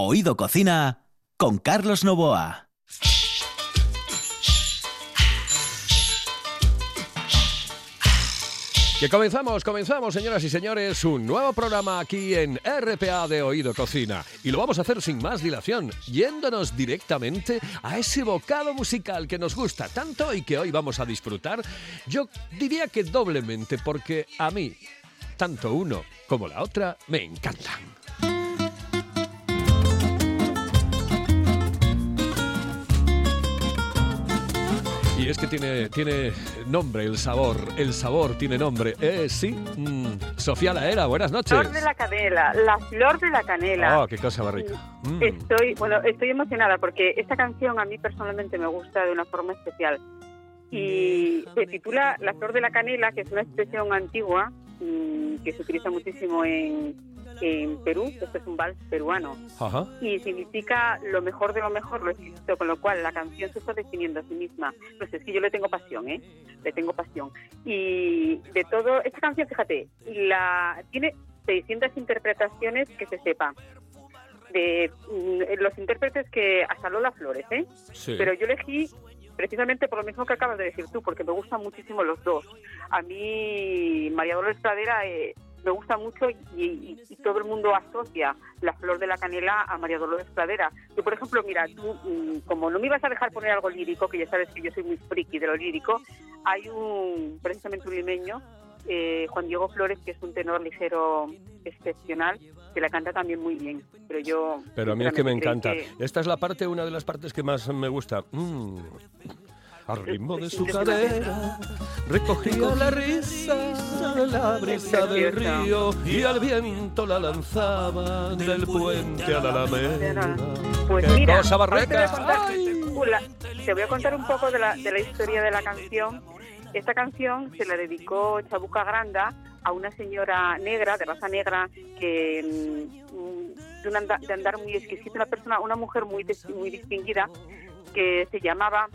Oído Cocina con Carlos Novoa. Que comenzamos, comenzamos, señoras y señores, un nuevo programa aquí en RPA de Oído Cocina. Y lo vamos a hacer sin más dilación, yéndonos directamente a ese bocado musical que nos gusta tanto y que hoy vamos a disfrutar. Yo diría que doblemente, porque a mí, tanto uno como la otra, me encantan. Y es que tiene, tiene nombre el sabor, el sabor tiene nombre. Eh, sí, mm, Sofía Laera, buenas noches. Flor de la canela, la flor de la canela. Oh, qué cosa más rica. Mm. Estoy, bueno, estoy emocionada porque esta canción a mí personalmente me gusta de una forma especial. Y se titula La flor de la canela, que es una expresión antigua que se utiliza muchísimo en, en Perú, esto es un vals peruano, Ajá. y significa lo mejor de lo mejor, lo escrito, con lo cual la canción se está definiendo a sí misma. Pues es que yo le tengo pasión, ¿eh? Le tengo pasión. Y de todo, esta canción, fíjate, la tiene 600 interpretaciones que se sepa. De mm, los intérpretes que hasta Lola Flores, ¿eh? Sí. Pero yo elegí precisamente por lo mismo que acabas de decir tú, porque me gustan muchísimo los dos. A mí, María Dolores Pradera eh, me gusta mucho y, todo el mundo asocia la flor de la canela a María Dolores Pradera. Yo, por ejemplo, mira, tú, mm, como no me ibas a dejar poner algo lírico, que ya sabes que yo soy muy friki de lo lírico, hay un, precisamente un limeño, eh, Juan Diego Flores, que es un tenor ligero excepcional, que la canta también muy bien. Pero yo... Pero a mí es que me encanta. que- Esta es la parte, una de las partes que más me gusta. Mm. Al ritmo de su cadera recogía la risa la brisa del río y al viento la lanzaba del puente a la alameda. Pues ¡Qué mira, cosa más hoy te voy a rica! contar- ¡Ay! Hola, te voy a contar un poco de la, de la historia de la canción. Esta canción se la dedicó Chabuca Granda a una señora negra, de raza negra, que mm, de, un anda- de andar muy exquisito, una persona, una mujer muy, muy distinguida, que se llamaba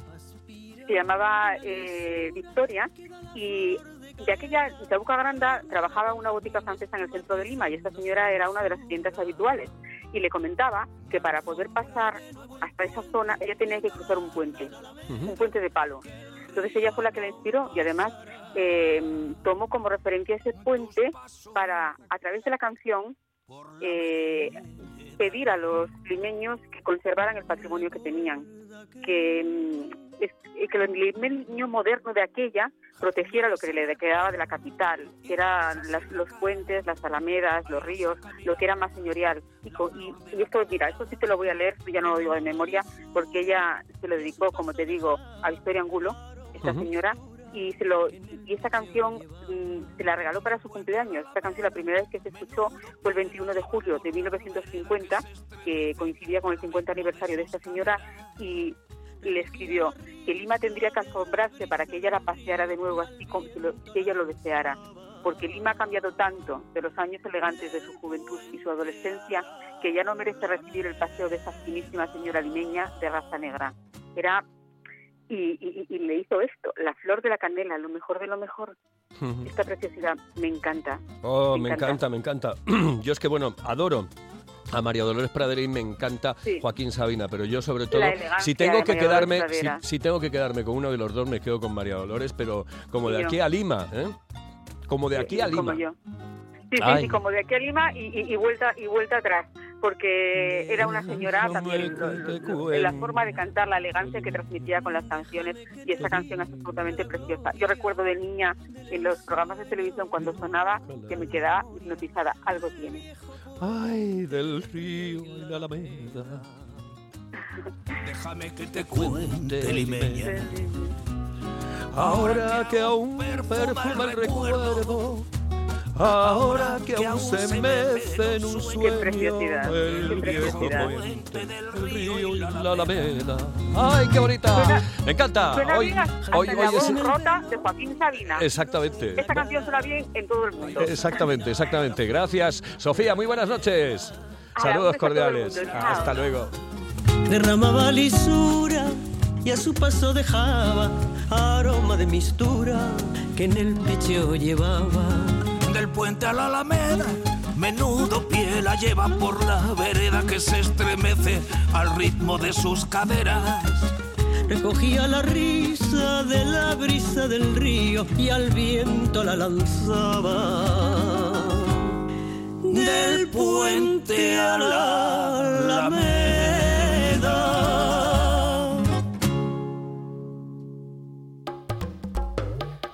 se llamaba eh, Victoria y de aquella Chabuca Granda trabajaba una botica francesa en el centro de Lima y esta señora era una de las clientes habituales y le comentaba que para poder pasar hasta esa zona ella tenía que cruzar un puente, un puente de palo. Entonces ella fue la que la inspiró y además eh, tomó como referencia ese puente para, a través de la canción, eh, pedir a los limeños que conservaran el patrimonio que tenían, que, es- eh, que el limeño moderno de aquella protegiera lo que le quedaba de la capital, que eran las- los puentes, las alamedas, los ríos, lo que era más señorial. Y, y- y esto, mira, esto sí te lo voy a leer, ya no lo digo de memoria, porque ella se lo dedicó, como te digo, a Victoria Angulo, esta señora, y se lo y esta canción mm, se la regaló para su cumpleaños. Esta canción la primera vez que se escuchó fue el 21 de julio de 1950, que coincidía con el 50 aniversario de esta señora y, le escribió que Lima tendría que asombrarse para que ella la paseara de nuevo así como si, lo- si ella lo deseara. Porque Lima ha cambiado tanto de los años elegantes de su juventud y su adolescencia que ya no merece recibir el paseo de esa finísima señora limeña de raza negra. Era y, y- y le hizo esto, la flor de la canela, lo mejor de lo mejor. Esta preciosidad me encanta. Oh, Me me encanta, encanta. me encanta. Yo es que, bueno, adoro a María Dolores Pradera y me encanta Sí. Joaquín Sabina, pero yo sobre todo, si tengo que quedarme, si, tengo que quedarme con uno de los dos, me quedo con María Dolores, pero como de yo. aquí a Lima, ¿eh? Como de aquí a Como Lima. yo. Sí, sí, sí, como de aquí a Lima y, y- y vuelta y vuelta atrás, porque era una señora también, lo- la forma de cantar, la elegancia que transmitía con las canciones y esta canción es absolutamente preciosa. Yo recuerdo de niña en los programas de televisión cuando sonaba que me quedaba hipnotizada, algo tiene. Ay, del río y la alameda. Déjame que te cuente, limeña. Ahora que aún perfuma el recuerdo, ahora que aún se mece en un sueño el viejo puente, el río y la alameda. ¡Ay, qué bonita! Me encanta. Suena Hoy, bien hasta hoy, hoy voz es... rota de Joaquín Sabina. Exactamente. Esta canción suena bien en todo el mundo. Exactamente, exactamente. Gracias, Sofía. Muy buenas noches. Saludos cordiales. Hasta luego. derramaba lisura y a su paso dejaba aroma de mistura que en el pecho llevaba. Del puente a la Alameda, Menudo pie la lleva por la vereda que se estremece al ritmo de sus caderas. Recogía la risa de la brisa del río y al viento la lanzaba. Del puente a la alameda.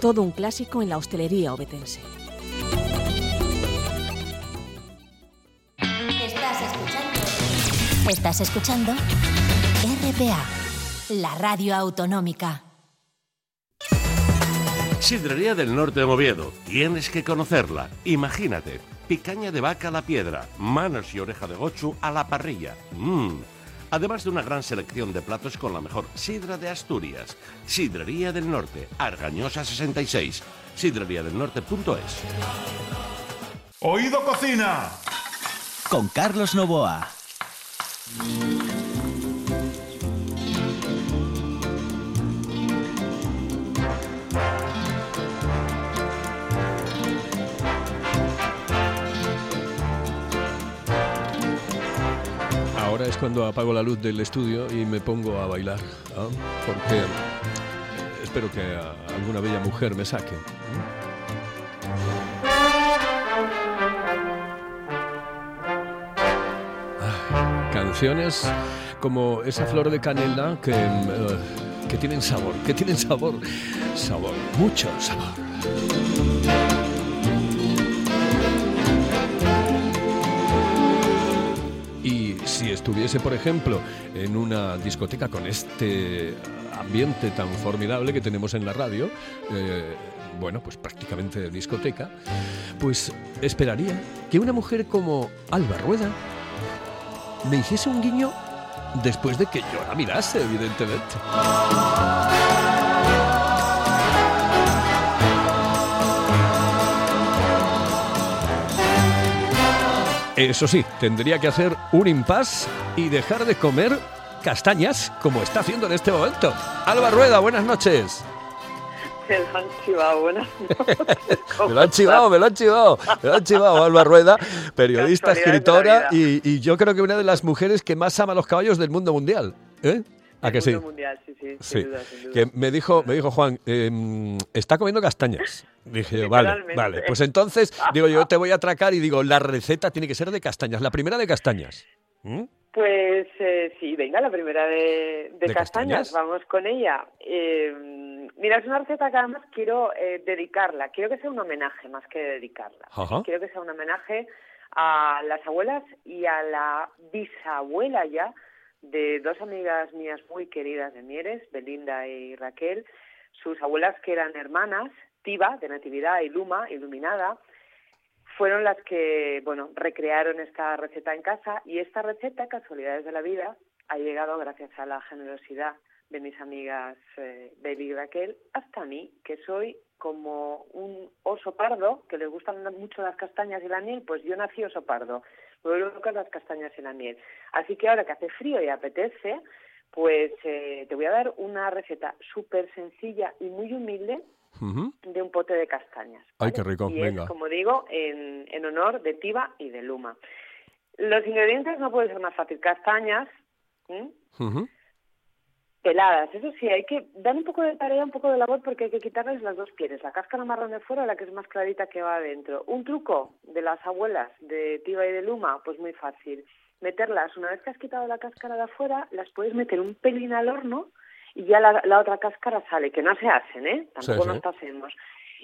Todo un clásico en la hostelería obetense. Estás escuchando. Estás escuchando RPA, la radio autonómica. Sidrería del Norte de Oviedo. Tienes que conocerla. Imagínate. Picaña de vaca a la piedra, manos y oreja de gochu a la parrilla. Mmm. Además de una gran selección de platos con la mejor sidra de Asturias. Sidrería del Norte, Argañosa 66. Sidreriadelnorte.es. Oído Cocina. Con Carlos Novoa. Cuando apago la luz del estudio y me pongo a bailar, ¿ah? porque espero que alguna bella mujer me saque. Ay, canciones como esa flor de canela que, eh, que tienen sabor, que tienen sabor, sabor, mucho sabor. Estuviese, por ejemplo, en una discoteca con este ambiente tan formidable que tenemos en la radio, eh, bueno, pues prácticamente discoteca, pues esperaría que una mujer como Alba Rueda me hiciese un guiño después de que yo la mirase, evidentemente. Eso sí, tendría que hacer un impasse y dejar de comer castañas como está haciendo en este momento. Alba Rueda, buenas noches. Me lo han chivado, buenas Me lo han chivado, me lo han chivado, me lo han chivado Alba Rueda, periodista, escritora y, y yo creo que una de las mujeres que más ama los caballos del mundo mundial. ¿Eh? ¿A que sí? Mundial, sí, sí, duda, que me dijo, me dijo Juan, em, está comiendo castañas. Dije yo, vale, vale. Pues entonces, digo, yo te voy a atracar y digo, la receta tiene que ser de castañas, la primera de castañas. ¿Mm? Pues eh, sí, venga, la primera de, de ¿De castañas, castañas? vamos con ella. Eh, mira, es una receta que además quiero eh, dedicarla, quiero que sea un homenaje más que dedicarla. Ajá. Quiero que sea un homenaje a las abuelas y a la bisabuela ya de dos amigas mías muy queridas de Mieres, Belinda y Raquel, sus abuelas que eran hermanas, De Natividad, y Luma, Iluminada, fueron las que, bueno, recrearon esta receta en casa y esta receta, casualidades de la vida, ha llegado gracias a la generosidad de mis amigas eh, Baby y Raquel hasta mí, que soy como un oso pardo, que les gustan mucho las castañas y la miel, pues yo nací oso pardo, me vuelvo loca las castañas y la miel. Así que ahora que hace frío y apetece, pues eh, te voy a dar una receta súper sencilla y muy humilde De un pote de castañas. Ay, qué rico, y venga. es, como digo, en, en honor de Tiva y de Luma. Los ingredientes no pueden ser más fácil. Castañas, peladas. Eso sí, hay que dar un poco de tarea, un poco de labor, porque hay que quitarles las dos pieles. La cáscara marrón de fuera, la que es más clarita que va adentro. Un truco de las abuelas de Tiva y de Luma, pues muy fácil. Meterlas, una vez que has quitado la cáscara de afuera, las puedes meter un pelín al horno y ya la, la otra cáscara sale, que no se hacen, ¿eh? Tampoco Sí, nos sí. pasemos.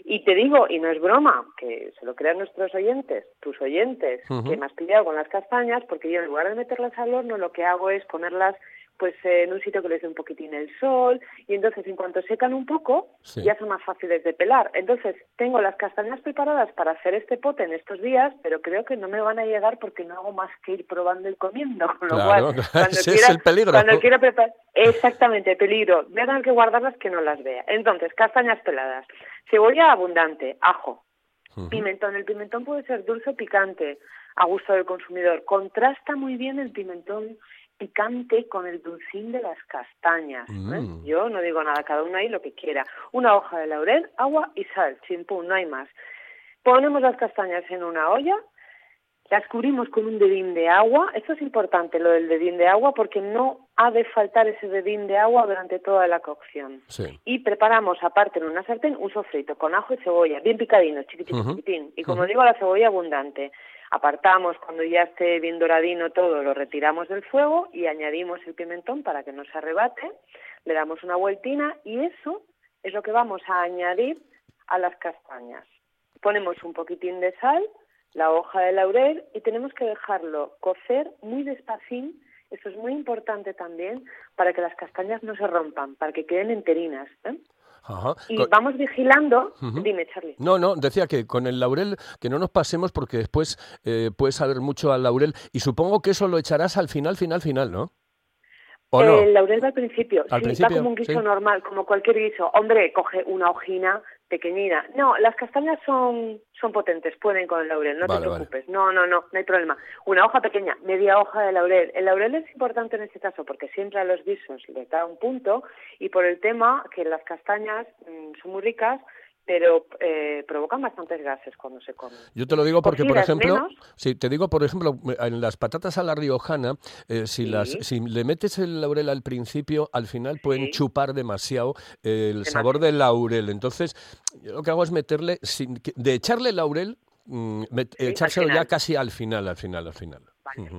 Y te digo, y no es broma, que se lo crean nuestros oyentes, tus oyentes, que me has pillado con las castañas, porque yo en lugar de meterlas al horno, lo que hago es ponerlas pues eh, en un sitio que les dé un poquitín el sol y entonces en cuanto secan un poco Sí. ya son más fáciles de pelar. Entonces tengo las castañas preparadas para hacer este pote en estos días, pero creo que no me van a llegar porque no hago más que ir probando y comiendo, con lo Claro, cual cuando ese quiera, es el peligro. cuando quiera preparar exactamente peligro, voy a tener que guardarlas que no las vea. Entonces castañas peladas, cebolla abundante, ajo, Pimentón. El pimentón puede ser dulce o picante a gusto del consumidor. Contrasta muy bien el pimentón picante con el dulcín de las castañas. ¿eh? Mm. Yo no digo nada, cada uno ahí lo que quiera. Una hoja de laurel, agua y sal, chimpún, no hay más. Ponemos las castañas en una olla, las cubrimos con un dedín de agua. Esto es importante, lo del dedín de agua, porque no ha de faltar ese dedín de agua durante toda la cocción Sí. y preparamos aparte en una sartén un sofrito con ajo y cebolla, bien picadino, chiquitín, chiquitín. Y como digo, la cebolla abundante. Apartamos cuando ya esté bien doradino todo, lo retiramos del fuego y añadimos el pimentón para que no se arrebate. Le damos una vueltina y eso es lo que vamos a añadir a las castañas. Ponemos un poquitín de sal, la hoja de laurel y tenemos que dejarlo cocer muy despacín. Esto es muy importante también para que las castañas no se rompan, para que queden enterinas. ¿eh? Ajá. Y vamos vigilando. Dime, Charlie. No, no, decía que con el laurel, que no nos pasemos porque después eh, puede saber mucho al laurel y supongo que eso lo echarás al final, final, final, ¿no? ¿O no? El laurel va al principio. Al sí, principio, va como un guiso sí. normal, como cualquier guiso. Hombre, coge una hojina pequeñina. No, las castañas son, son potentes, pueden con el laurel, no Vale, te vale. preocupes. No, no, no, no hay problema. Una hoja pequeña, media hoja de laurel. El laurel es importante en este caso porque siempre a los guisos les da un punto y por el tema que las castañas mm, son muy ricas, pero eh, provocan bastantes gases cuando se comen. Yo te lo digo porque, por ejemplo, menos. sí, te digo, por ejemplo, en las patatas a la riojana, eh, si, las, si le metes el laurel al principio, al final pueden chupar demasiado eh, el sabor del laurel. Entonces, yo lo que hago es meterle, sin, de echarle laurel, mm, met- echárselo ya casi al final, al final, al final.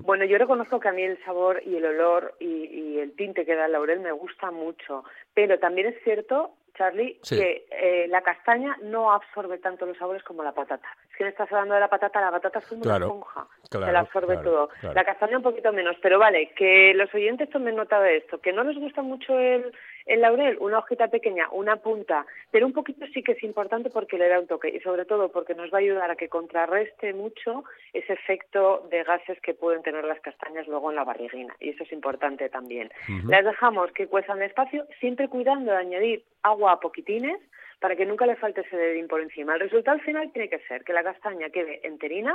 Bueno, yo reconozco que a mí el sabor y el olor y, y el tinte que da el laurel me gusta mucho, pero también es cierto, Charlie, Sí. que eh, la castaña no absorbe tanto los sabores como la patata. Es que me estás hablando de la patata, la patata es como Claro, una esponja, claro, se la absorbe claro, todo. La castaña un poquito menos, pero vale, que los oyentes tomen nota de esto, que no les gusta mucho el, el laurel, una hojita pequeña, una punta, pero un poquito sí que es importante porque le da un toque y sobre todo porque nos va a ayudar a que contrarreste mucho ese efecto de gases que pueden tener las castañas luego en la barriguina y eso es importante también. Las dejamos que cuezan despacio, siempre cuidando de añadir agua a poquitines para que nunca le falte ese dedín por encima. El resultado final tiene que ser que la castaña quede enterina,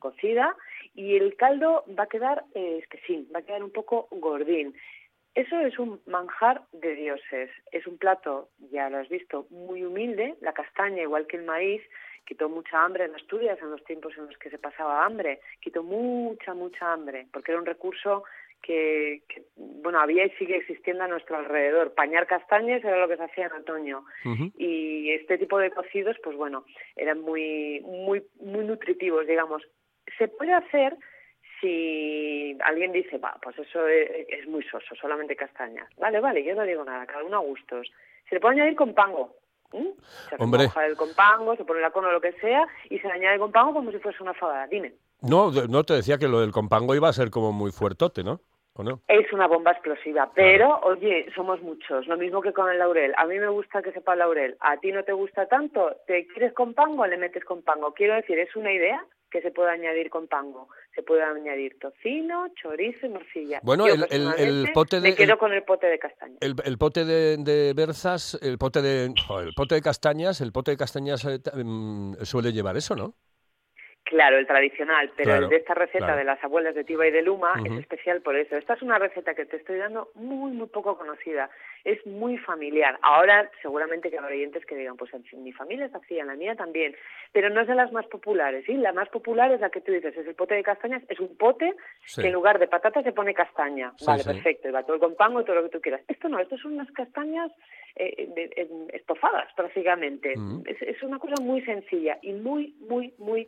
cocida, y el caldo va a quedar eh, espesín, va a quedar un poco gordín. Eso es un manjar de dioses. Es un plato, ya lo has visto, muy humilde. La castaña, igual que el maíz, quitó mucha hambre en Asturias en los tiempos en los que se pasaba hambre. Quitó mucha, mucha hambre, porque era un recurso que, que, bueno, había y sigue existiendo a nuestro alrededor. Pañar castañas era lo que se hacía en otoño. Y este tipo de cocidos, pues bueno, eran muy, muy, muy nutritivos, digamos. Se puede hacer si alguien dice, va, pues eso es, es muy soso, solamente castañas. Vale, vale, yo no digo nada, cada uno a gustos. Se le puede añadir con pango. ¿m? Se Hombre. el compango, se pone la cono o lo que sea, y se le añade compango como si fuese una fabada. Dime. No, no te decía que lo del compango iba a ser como muy fuertote, ¿no? ¿O no? Es una bomba explosiva, pero oye, somos muchos, lo mismo que con el laurel. A mí me gusta que sepa laurel, a ti no te gusta tanto, ¿te quieres con pango? Le metes con pango. Quiero decir, es una idea que se puede añadir con pango. Se puede añadir tocino, chorizo y morcilla. Bueno, Yo, el- el- el pote de- Me quedo el- con el pote de castaña. El, el pote de, de berzas, el pote de, el pote de castañas, el pote de castañas eh, mm, suele llevar eso, ¿no? Claro, el tradicional, pero Claro, el de esta receta claro. de las abuelas de Tiba y de Luma es especial por eso. Esta es una receta que te estoy dando muy, muy poco conocida. Es muy familiar. Ahora seguramente que habrá oyentes que digan, pues en mi familia es así, en la mía también, pero no es de las más populares. ¿sí? La más popular es la que tú dices, es el pote de castañas, es un pote Sí. que en lugar de patata se pone castaña. Sí, vale, sí. perfecto, y va todo con pango y todo lo que tú quieras. Esto no, esto son unas castañas eh, de- en- estofadas prácticamente. Es, es una cosa muy sencilla y muy, muy, muy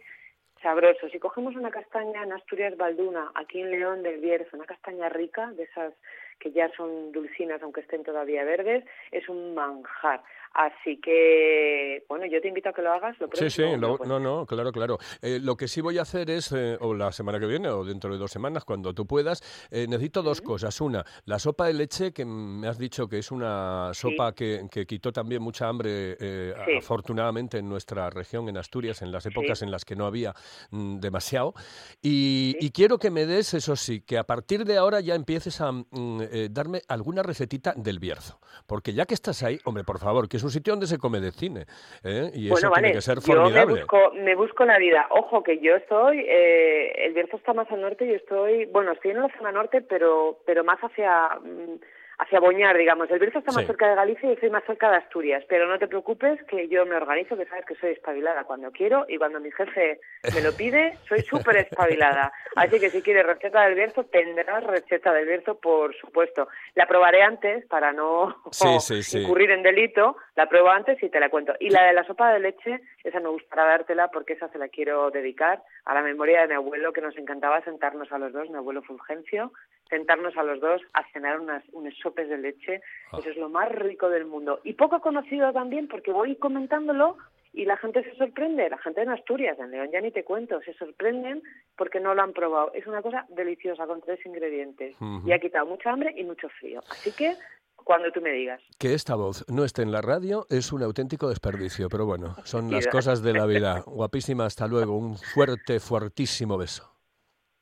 sabroso. Si cogemos una castaña en Asturias Balduna, aquí en León del Bierzo, una castaña rica, de esas que ya son dulcinas aunque estén todavía verdes, es un manjar. Así que, bueno, yo te invito a que lo hagas. Lo Sí, sí, lo- no, no, claro, claro. Eh, lo que sí voy a hacer es, eh, o la semana que viene, o dentro de dos semanas, cuando tú puedas, eh, necesito dos cosas. Una, la sopa de leche, que me has dicho que es una sopa que, que quitó también mucha hambre, eh, Sí. afortunadamente, en nuestra región, en Asturias, en las épocas en las que no había mm, demasiado. Y, y quiero que me des, eso sí, que a partir de ahora ya empieces a mm, darme alguna recetita del Bierzo. Porque ya que estás ahí, hombre, por favor, que es un sitio donde se come de cine. ¿eh? Y eso bueno, vale, tiene que ser yo me formidable. busco, me busco la vida. Ojo, que yo estoy, eh, el Bierzo está más al norte y estoy, bueno, estoy en la zona norte, pero, pero más hacia, mm, hacia Boñar, digamos. El Bierzo está más Sí. cerca de Galicia y estoy más cerca de Asturias. Pero no te preocupes, que yo me organizo, que sabes que soy espabilada cuando quiero y cuando mi jefe me lo pide, soy súper espabilada. Así que si quieres receta del Bierzo, tendrás receta del Bierzo, por supuesto. La probaré antes para no sí. incurrir en delito, la pruebo antes y te la cuento. Y la de la sopa de leche, esa me gustará dártela porque esa se la quiero dedicar a la memoria de mi abuelo, que nos encantaba sentarnos a los dos, mi abuelo Fulgencio, sentarnos a los dos a cenar unas, unos sopes de leche. Ah. Eso es lo más rico del mundo. Y poco conocido también porque voy comentándolo y la gente se sorprende, la gente en Asturias, en León ya ni te cuento, se sorprenden porque no lo han probado. Es una cosa deliciosa con tres ingredientes y ha quitado mucha hambre y mucho frío. Así que cuando tú me digas. Que esta voz no esté en la radio es un auténtico desperdicio, pero bueno, son las cosas de la vida. Guapísima, hasta luego. Un fuerte, fuertísimo beso.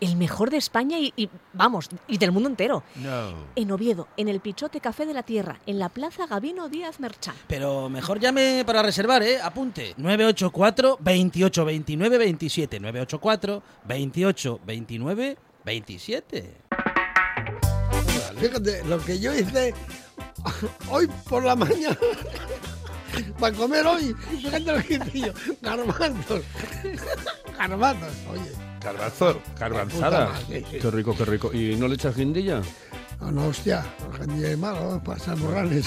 El mejor de España y, y, vamos, y del mundo entero. No. En Oviedo, en el Pichote Café de la Tierra, en la Plaza Gabino Díaz Merchán. Pero mejor llame para reservar, ¿eh? Apunte. 984 28 29 27. 984 28 29 27. Fíjate, lo que yo hice hoy por la mañana para comer hoy, fíjate lo que hice yo, garbanzos, garbanzos, oye. Garbanzo, garbanzada. Qué rico, qué rico. ¿Y no le echas guindilla? No, no, hostia, gente es malo, para morrales.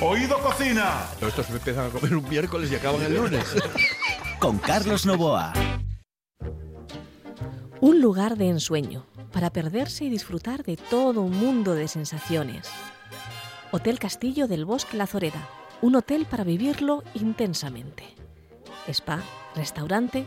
Oído Cocina. Estos empiezan a comer un miércoles y acaban el lunes. Con Carlos Novoa. Un lugar de ensueño para perderse y disfrutar de todo un mundo de sensaciones. Hotel Castillo del Bosque La Zoreda, un hotel para vivirlo intensamente. Spa, restaurante,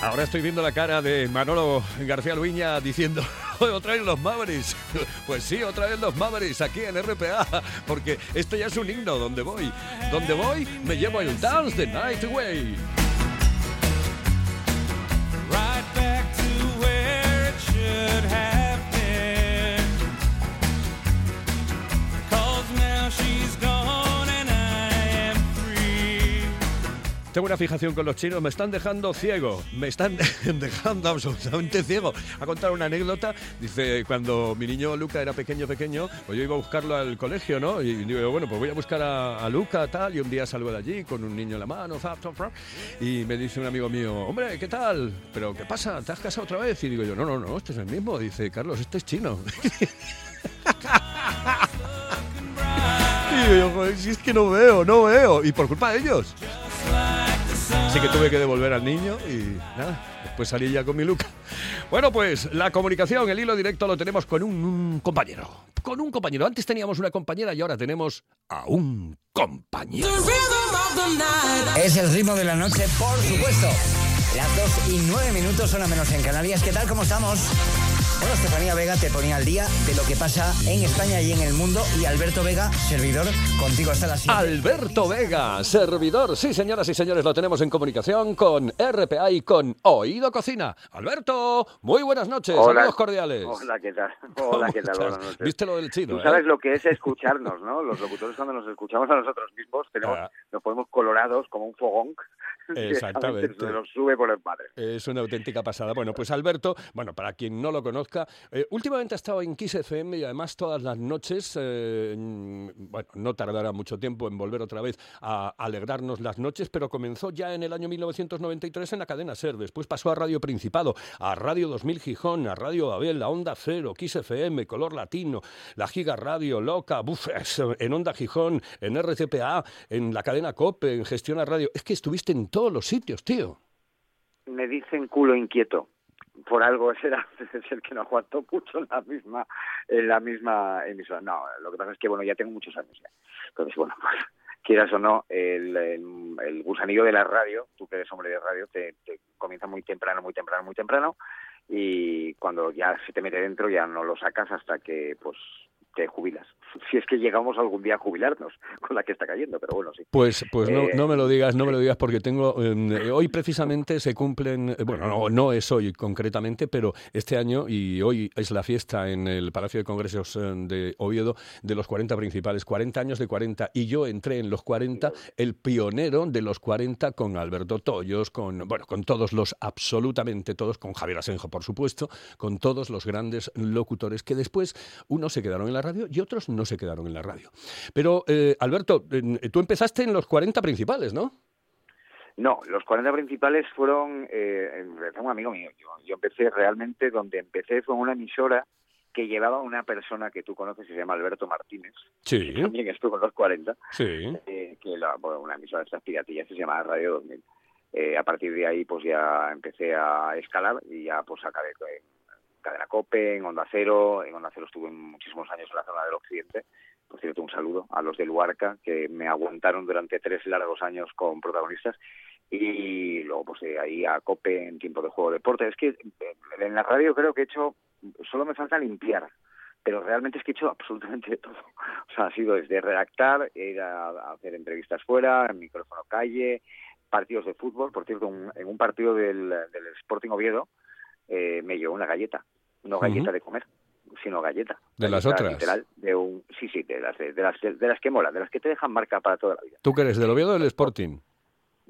Ahora estoy viendo la cara de Manolo García Luña diciendo, otra vez los Mavericks. Pues sí, otra vez los Mavericks aquí en RPA, porque esto ya es un himno donde voy. Donde voy me llevo el Dance the Night Away. Tengo una fijación con los chinos, me están dejando ciego, me están dejando absolutamente ciego. A contar una anécdota, dice, cuando mi niño Luca era pequeño, pequeño, pues yo iba a buscarlo al colegio, ¿no? Y digo, bueno, pues voy a buscar a, Luca, tal, y un día salgo de allí con un niño en la mano, y me dice un amigo mío, hombre, ¿qué tal? ¿Pero qué pasa? ¿Te has casado otra vez? Y digo yo, no, no, no, este es el mismo. Dice, Carlos, este es chino. Y yo, si es que no veo, no veo. Y por culpa de ellos. Así que tuve que devolver al niño y nada, después salí ya con mi Luca. Bueno, pues la comunicación, el hilo directo lo tenemos con un, un compañero. Con un compañero. Antes teníamos una compañera y ahora tenemos a un compañero. Es el ritmo de la noche, por supuesto. Las 2 y 9 minutos, son a menos en Canarias. ¿Qué tal? ¿Cómo estamos? Bueno, Estefanía Vega te ponía al día de lo que pasa en España y en el mundo. Y Alberto Vega, servidor, contigo hasta las 7. Alberto Vega, servidor. Sí, señoras y señores, lo tenemos en comunicación con RPA y con Oído Cocina. Alberto, muy buenas noches. Hola. Saludos cordiales. Hola, ¿qué tal? Hola, ¿qué tal? ¿Cómo Buenas noches. ¿Viste lo del chino? Tú eh? sabes lo que es escucharnos, ¿no? Los locutores cuando nos escuchamos a nosotros mismos tenemos, Ah. nos ponemos colorados como un fogón. Exactamente. Se nos sube por el padre. Es una auténtica pasada. Bueno, pues Alberto, bueno, para quien no lo conozca, eh, últimamente ha estado en Kiss FM y además todas las noches, eh, bueno, no tardará mucho tiempo en volver otra vez a alegrarnos las noches, pero comenzó ya en el año 1993 en la cadena SER, después pasó a Radio Principado, a Radio 2000 Gijón, a Radio Babel, a Onda Cero, Kiss FM, Color Latino, la Giga Radio, Loca, buf, es, en Onda Gijón, en RTPA, en la cadena COPE, en Gestiona Radio. Es que estuviste en todos los sitios, tío. Me dicen culo inquieto. Por algo será el que no aguantó mucho en la misma en la misma emisora. No, lo que pasa es que bueno, ya tengo muchos años ya. Entonces, bueno, pues quieras o no, el, el, el gusanillo de la radio, tú que eres hombre de radio, te, te comienza muy temprano, muy temprano, muy temprano y cuando ya se te mete dentro ya no lo sacas hasta que pues te jubilas. Si es que llegamos algún día a jubilarnos con la que está cayendo, pero bueno, sí. Pues, pues no, Eh, no me lo digas, no me lo digas porque tengo eh, hoy precisamente se cumplen, eh, bueno, no, no es hoy concretamente, pero este año y hoy es la fiesta en el Palacio de Congresos de Oviedo de los 40 principales, 40 años de 40 y yo entré en los 40, el pionero de los 40 con Alberto Toyos, con bueno, con todos los absolutamente todos, con Javier Asenjo por supuesto, con todos los grandes locutores que después unos se quedaron en la radio y otros no se quedaron en la radio. Pero eh, Alberto, eh, tú empezaste en los 40 principales, ¿no? No, los 40 principales fueron, eh, un amigo mío. Yo, yo empecé realmente, donde empecé fue una emisora que llevaba una persona que tú conoces, que se llama Alberto Martínez, Sí, que también estuvo en los 40, sí. eh, que la, bueno, una emisora de estas piratillas que se llama Radio 2000. Eh, a partir de ahí, pues ya empecé a escalar y ya pues acabé en Cadena Cope, en Onda Cero. En Onda Cero estuve muchísimos años zona del occidente. Por cierto, un saludo a los de Luarca, que me aguantaron durante tres largos años con protagonistas. Y luego, pues de ahí a Cope en tiempo de juego de deporte. Es que eh, en la radio creo que he hecho, solo me falta limpiar pero realmente es que he hecho absolutamente todo. O sea, ha sido desde redactar, ir a, hacer entrevistas fuera, en micrófono calle, partidos de fútbol. Por cierto, un- en un partido del, del Sporting Oviedo eh, me llevó una galleta, no galleta de comer, sino galleta. De las otras. literal, de un, sí, sí, de las, de, de las, de las que molan, de las que te dejan marca para toda la vida. ¿Tú que eres del Oviedo o del Sporting?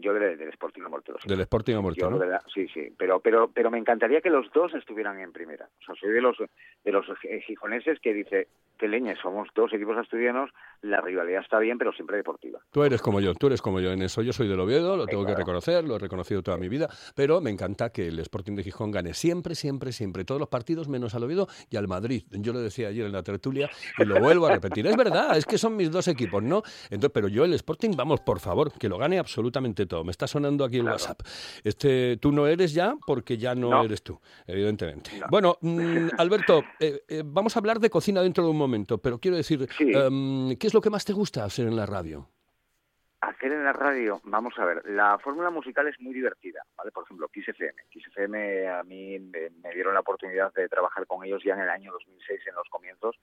Yo del, del Sporting a. Del Sporting a ¿no? sí, sí, pero, pero, pero me encantaría que los dos estuvieran en primera. O sea, soy de los, de los eh, gijoneses que dice, que leña, somos dos equipos asturianos, la rivalidad está bien, pero siempre deportiva. Tú eres como yo, tú eres como yo en eso. Yo soy del Oviedo, lo tengo que reconocer, lo he reconocido toda mi vida, pero me encanta que el Sporting de Gijón gane siempre, siempre, siempre, todos los partidos menos al Oviedo y al Madrid. Yo lo decía ayer en la tertulia y lo vuelvo a repetir. Es verdad, es que son mis dos equipos, ¿no? Entonces, pero yo el Sporting, vamos, por favor, que lo gane absolutamente todo. Me está sonando aquí el WhatsApp. Este, tú no eres ya porque ya no, No. eres tú, evidentemente. Bueno, mm, Alberto, eh, eh, vamos a hablar de cocina dentro de un momento, pero quiero decir, em, ¿qué es lo que más te gusta hacer en la radio? Hacer en la radio, vamos a ver, la fórmula musical es muy divertida, ¿vale? Por ejemplo, Kiss FM. Kiss FM a mí me, me dieron la oportunidad de trabajar con ellos ya en el año 2006, en los comienzos.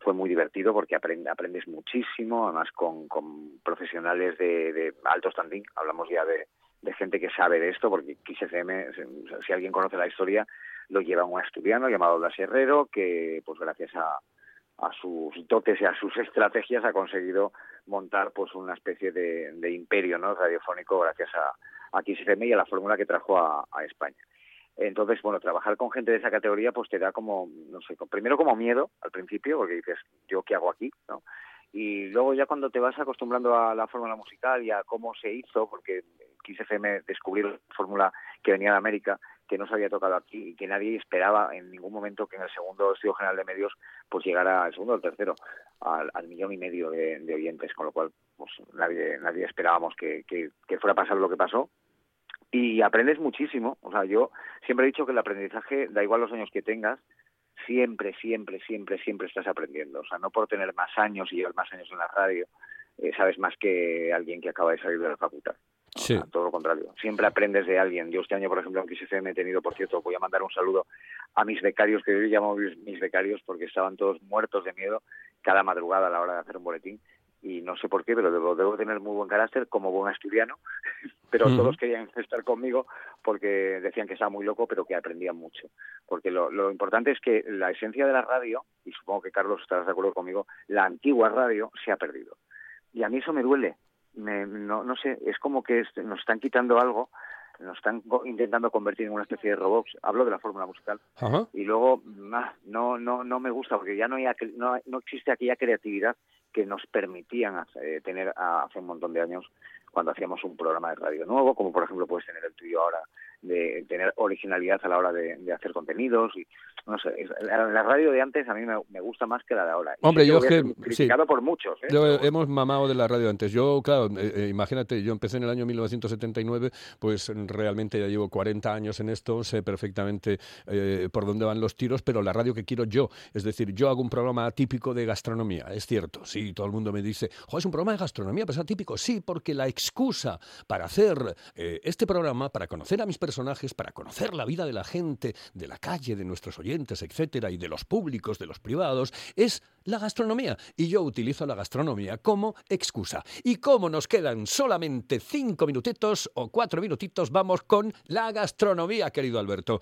Fue muy divertido porque aprende- aprendes muchísimo, además con, profesionales de, de alto standing. Hablamos ya de, gente que sabe de esto, porque Kiss FM, si, alguien conoce la historia, lo lleva un asturiano llamado Blas Herrero, que pues gracias a, sus dotes y a sus estrategias ha conseguido montar pues una especie de, imperio no radiofónico gracias a, a XFM y a la fórmula que trajo a España. Entonces, bueno, trabajar con gente de esa categoría pues te da como, no sé, primero como miedo al principio, porque dices, ¿yo qué hago aquí? ¿no? Y luego ya cuando te vas acostumbrando a la fórmula musical y a cómo se hizo, porque XFM descubrió la fórmula que venía de América, que no se había tocado aquí y que nadie esperaba en ningún momento que en el segundo estudio general de medios pues llegara al segundo o al tercero al, al millón y medio de, de oyentes, con lo cual pues nadie, nadie esperábamos que, que, que fuera a pasar lo que pasó y aprendes muchísimo. O sea, yo siempre he dicho que el aprendizaje, da igual los años que tengas, siempre, siempre, siempre, siempre estás aprendiendo. O sea, no por tener más años y llevar más años en la radio, eh, sabes más que alguien que acaba de salir de la facultad. O Sí. todo lo contrario. Siempre aprendes de alguien. Yo este año, por ejemplo, en XFM he tenido, por cierto, voy a mandar un saludo a mis becarios, que yo llamo mis becarios porque estaban todos muertos de miedo cada madrugada a la hora de hacer un boletín. Y no sé por qué, pero debo, debo tener muy buen carácter como buen asturiano. Pero todos querían estar conmigo porque decían que estaba muy loco, pero que aprendían mucho. Porque lo, lo importante es que la esencia de la radio, y supongo que Carlos estarás de acuerdo conmigo, la antigua radio se ha perdido. Y a mí eso me duele. Me- no, no sé, es como que nos están quitando algo, nos están intentando convertir en una especie de robots. Hablo de la fórmula musical. Ajá. Y luego, ah, no, no, no me gusta porque ya no, hay, no, no existe aquella creatividad que nos permitían hace- eh, tener hace un montón de años cuando hacíamos un programa de radio nuevo, como por ejemplo puedes tener el tuyo ahora, de tener originalidad a la hora de, de hacer contenidos. y No sé, la, la radio de antes a mí me, me gusta más que la de ahora. Hombre, yo es que- ser sí. criticado por muchos. ¿eh? Yo, eh, hemos mamado de la radio antes. Yo, claro, eh, imagínate, yo empecé en el año 1979, pues realmente ya llevo 40 años en esto, sé perfectamente eh, por dónde van los tiros, pero la radio que quiero yo, es decir, yo hago un programa atípico de gastronomía, es cierto, sí, todo el mundo me dice, "Jo, es un programa de gastronomía, pero es atípico, sí, porque la excusa para hacer eh, este programa, para conocer a mis personajes, para conocer la vida de la gente, de la calle, de nuestros oyentes, etcétera, y de los públicos, de los privados, es la gastronomía. Y yo utilizo la gastronomía como excusa. Y como nos quedan solamente cinco minutitos o cuatro minutitos, vamos con la gastronomía, querido Alberto.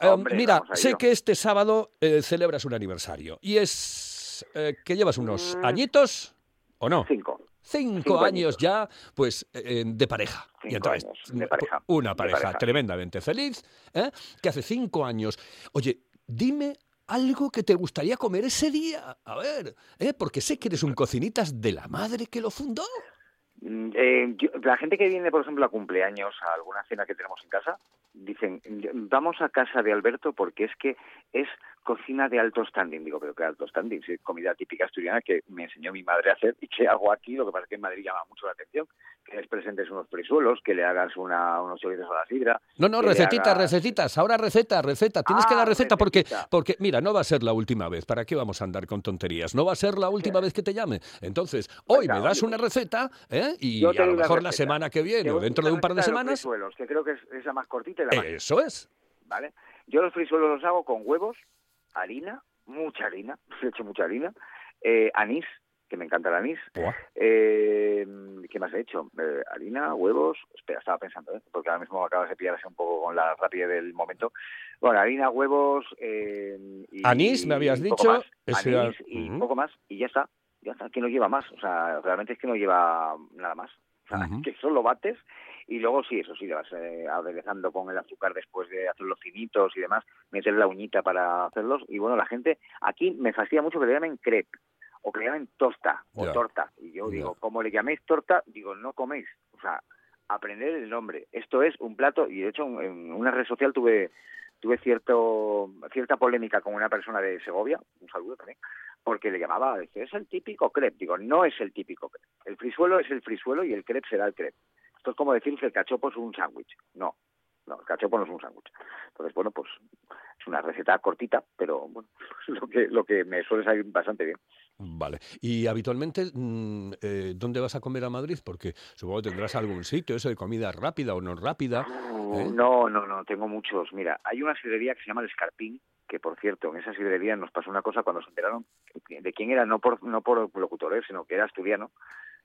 Eh, mira, sé que este sábado eh, celebras un aniversario y es eh, que llevas unos Mm. añitos o no. Cinco. Cinco, Cinco años ya, pues, eh, de pareja. y Cinco entonces, años de pareja, una de pareja, tremendamente feliz, ¿eh? que hace cinco años. Oye, dime algo que te gustaría comer ese día. A ver, ¿eh? porque sé que eres un cocinitas de la madre que lo fundó. Mm, eh, yo- la gente que viene, por ejemplo, a cumpleaños, a alguna cena que tenemos en casa, dicen, vamos a casa de Alberto porque es que es cocina de alto standing. Digo, pero ¿qué alto standing? Sí, comida típica asturiana que me enseñó mi madre a hacer y que hago aquí. Lo que pasa es que en Madrid llama mucho la atención. Que les presentes unos frisuelos, que le hagas una, unos chorizos a la sidra. No, no, recetitas, hagas- recetitas. Ahora receta, receta. Tienes que Ah, dar receta porque, porque, mira, no va a ser la última vez. ¿Para qué vamos a andar con tonterías? No va a ser la última vez que te llame. Entonces, hoy me das una receta ¿eh? y a lo mejor la semana que viene o dentro de un par de los semanas. frisuelos, que creo que es, es la más cortita y la más Eso es. ¿vale? Yo los frisuelos los hago con huevos, harina, mucha harina, he hecho mucha harina, eh, anís, que me encanta el anís. Eh, ¿Qué más he hecho? Eh, harina, huevos, espera, estaba pensando, ¿eh? porque ahora mismo acabas de pillarse un poco con la rapidez del momento. Bueno, harina, huevos eh, y... Anís, me habías dicho, más. Anís y Ujú. poco más, y ya está, ya está, que no lleva más, o sea, realmente es que no lleva nada más. O sea, Ujú. que solo bates y luego sí, eso sí, le vas eh, aderezando con el azúcar después de hacerlos finitos y demás, meter la uñita para hacerlos. Y bueno, la gente, aquí me fastidia mucho que le llamen crepe o que le llamen tosta o torta. Y yo digo, como le llaméis torta, digo, no coméis. O sea, aprender el nombre. Esto es un plato, y de hecho en- en una red social tuve tuve cierto cierta polémica con una persona de Segovia, un saludo también, porque le llamaba, dice, es el típico crepe. Digo, no es el típico crepe. El frisuelo es el frisuelo y el crepe será el crepe. Esto es como decir que el cachopo es un sándwich. No, no, el cachopo no es un sándwich. Entonces, bueno, pues es una receta cortita, pero bueno, lo que, lo que me suele salir bastante bien. Vale. Y habitualmente, mm, eh, ¿dónde vas a comer a Madrid? Porque supongo que tendrás algún sitio, eso de comida rápida o no rápida. ¿eh? No, no, no, tengo muchos. Mira, hay una sidrería que se llama El Escarpín, que por cierto, en esa sidrería nos pasó una cosa cuando se enteraron de quién era, no por, no por locutor, ¿eh? sino que era asturiano.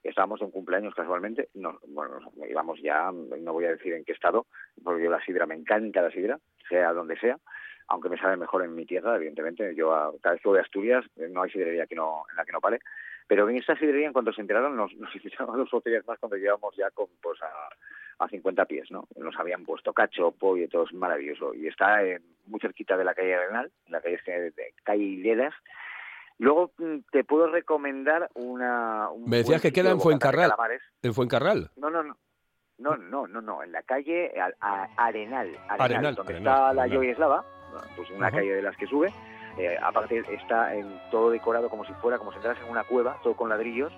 Estábamos en un cumpleaños casualmente. No, bueno, íbamos ya, no voy a decir en qué estado, porque yo la sidra, me encanta la sidra, sea donde sea, aunque me sabe mejor en mi tierra, evidentemente. Yo a- cada vez que voy a Asturias, eh, no hay sidrería que no, en la que no pare. Pero en esta sidrería, en cuanto se enteraron, nos, nos a dos botellas más cuando llevamos ya con, pues, a, a 50 pies, ¿no? Nos habían puesto cachopo y todo es maravilloso. Y está eh, muy cerquita de la calle Arenal, en la calle, de, de calle Hileras. Luego mm, te puedo recomendar una... un Me decías que queda en Fuencarral. ¿En Fuencarral? No, no, no. No, no, no, no, en la calle a- a- Arenal, Arenal, Arenal, donde Arenal, está la Arenal. Joy Eslava, pues una Ajá. calle de las que sube. Eh, aparte está en todo decorado como si fuera, como si entras en una cueva, todo con ladrillos.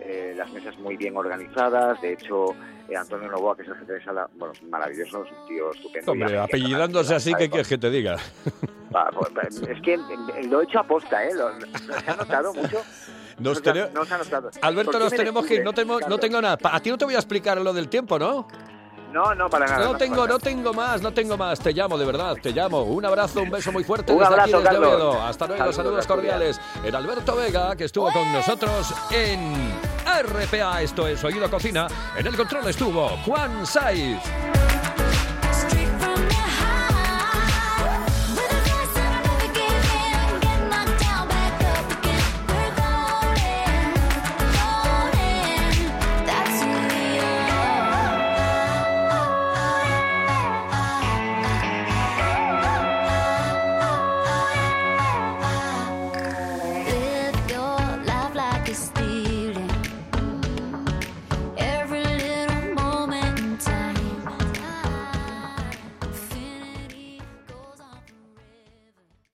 eh, las mesas muy bien organizadas. De hecho, eh, Antonio Novoa, que es el jefe de sala, bueno, maravilloso, es un tío estupendo. Hombre, apellidándose así, ¿qué quieres que te diga? Pues, Es que eh, lo he hecho aposta, ¿eh? Lo, lo- ¿Se ha notado mucho? Nos No se ha- no notado. Alberto, ¿Por qué nos tenemos que ir. No, tengo- no tengo nada. A ti no te voy a explicar lo del tiempo, ¿no? No, no, para nada. No hace tengo, no tengo más, no tengo más. Te llamo, de verdad, te llamo. Un abrazo, un beso muy fuerte Un desde aquí, abrazo, desde Carlos. Oviedo. Hasta luego, Saludos, saludos cordiales. Era Alberto Vega, que estuvo con nosotros en RPA, esto es Oído Cocina. En el control estuvo Juan Saiz.